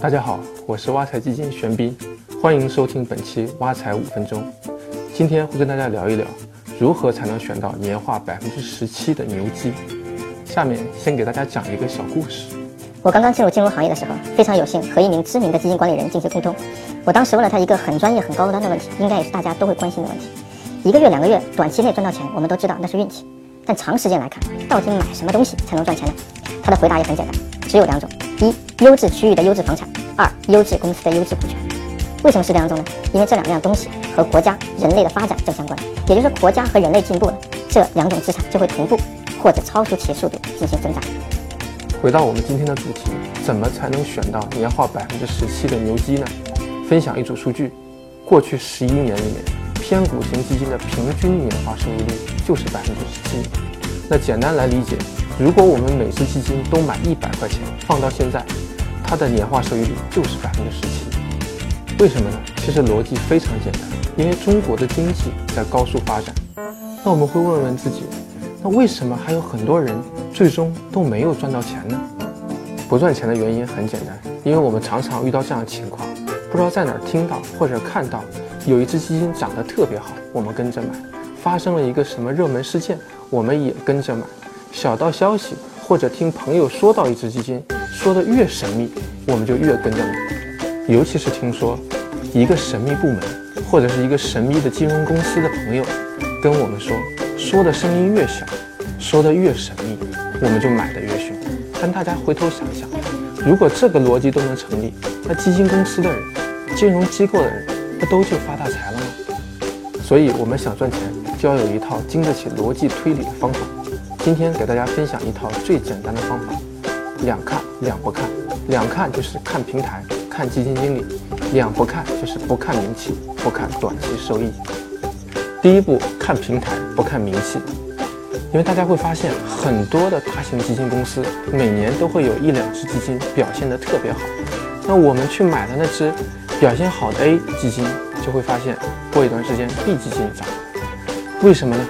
大家好，我是挖财基金玄彬，欢迎收听本期挖财五分钟。今天会跟大家聊一聊，如何才能选到年化百分之十七的牛基。下面先给大家讲一个小故事。我刚刚进入金融行业的时候，非常有幸和一名知名的基金管理人进行沟通。我当时问了他一个很专业、很高端的问题，应该也是大家都会关心的问题：一个月、两个月，短期内赚到钱，我们都知道那是运气，但长时间来看，到底买什么东西才能赚钱呢？他的回答也很简单，只有两种：一、优质区域的优质房产。二、优质公司的优质股权，为什么是这两种呢？因为这两样东西和国家、人类的发展正相关，也就是国家和人类进步了，这两种资产就会同步或者超出其速度进行增长。回到我们今天的主题，怎么才能选到年化百分之十七的牛基呢？分享一组数据，过去十一年里面，偏股型基金的平均年化收益率就是百分之十七。那简单来理解，如果我们每只基金都买一百块钱，放到现在。它的年化收益率就是百分之十七，为什么呢？其实逻辑非常简单，因为中国的经济在高速发展。那我们会问问自己，那为什么还有很多人最终都没有赚到钱呢？不赚钱的原因很简单，因为我们常常遇到这样的情况，不知道在哪儿听到或者看到有一只基金涨得特别好，我们跟着买；发生了一个什么热门事件，我们也跟着买；小道消息或者听朋友说到一只基金。说的越神秘，我们就越跟着买。尤其是听说一个神秘部门或者是一个神秘的金融公司的朋友跟我们说，说的声音越小，说的越神秘，我们就买的越凶。但大家回头想想，如果这个逻辑都能成立，那基金公司的人、金融机构的人，不都就发大财了吗？所以，我们想赚钱，就要有一套经得起逻辑推理的方法。今天给大家分享一套最简单的方法。两看两不看，两看就是看平台、看基金经理；两不看就是不看名气、不看短期收益。第一步看平台，不看名气，因为大家会发现很多的大型基金公司每年都会有一两只基金表现得特别好，那我们去买的那只表现好的 A 基金，就会发现过一段时间 B 基金涨，为什么呢？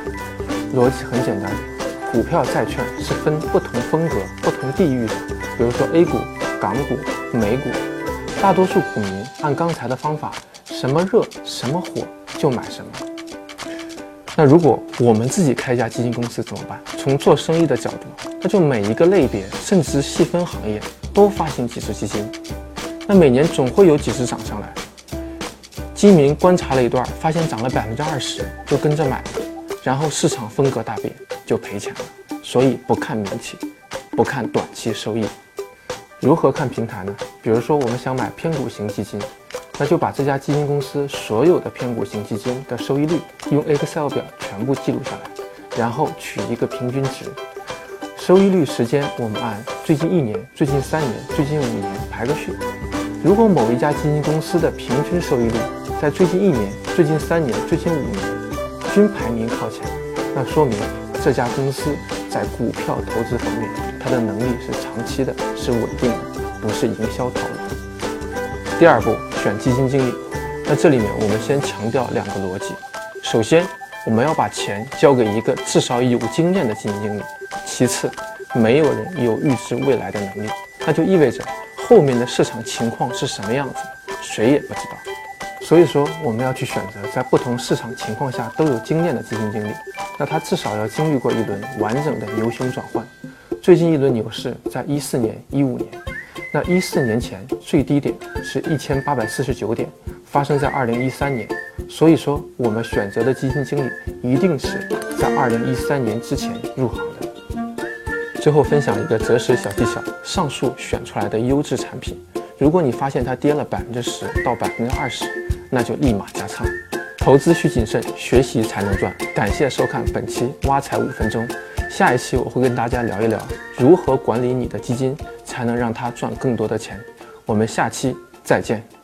逻辑很简单。股票、债券是分不同风格、不同地域的。比如说 A 股、港股、美股，大多数股民按刚才的方法，什么热、什么火就买什么。那如果我们自己开一家基金公司怎么办？从做生意的角度，那就每一个类别，甚至细分行业都发行几只基金。那每年总会有几只涨上来。基民观察了一段，发现涨了百分之二十，就跟着买，然后市场风格大变。就赔钱了，所以不看名气，不看短期收益。如何看平台呢？比如说我们想买偏股型基金，那就把这家基金公司所有的偏股型基金的收益率用 Excel 表全部记录下来，然后取一个平均值。收益率时间我们按最近一年、最近三年、最近五年排个序。如果某一家基金公司的平均收益率在最近一年、最近三年、最近五年均排名靠前，那说明。这家公司在股票投资方面，它的能力是长期的，是稳定的，不是营销套路。第二步，选基金经理。那这里面我们先强调两个逻辑：首先，我们要把钱交给一个至少有经验的基金经理；其次，没有人有预知未来的能力，那就意味着后面的市场情况是什么样子，谁也不知道。所以说，我们要去选择在不同市场情况下都有经验的基金经理。那他至少要经历过一轮完整的牛熊转换，最近一轮牛市在一四年、一五年，那一四年前最低点是一千八百四十九点，发生在二零一三年，所以说我们选择的基金经理一定是在二零一三年之前入行的。最后分享一个择时小技巧：上述选出来的优质产品，如果你发现它跌了百分之十到百分之二十，那就立马加仓。投资需谨慎，学习才能赚。感谢收看本期挖财五分钟，下一期我会跟大家聊一聊如何管理你的基金，才能让它赚更多的钱。我们下期再见。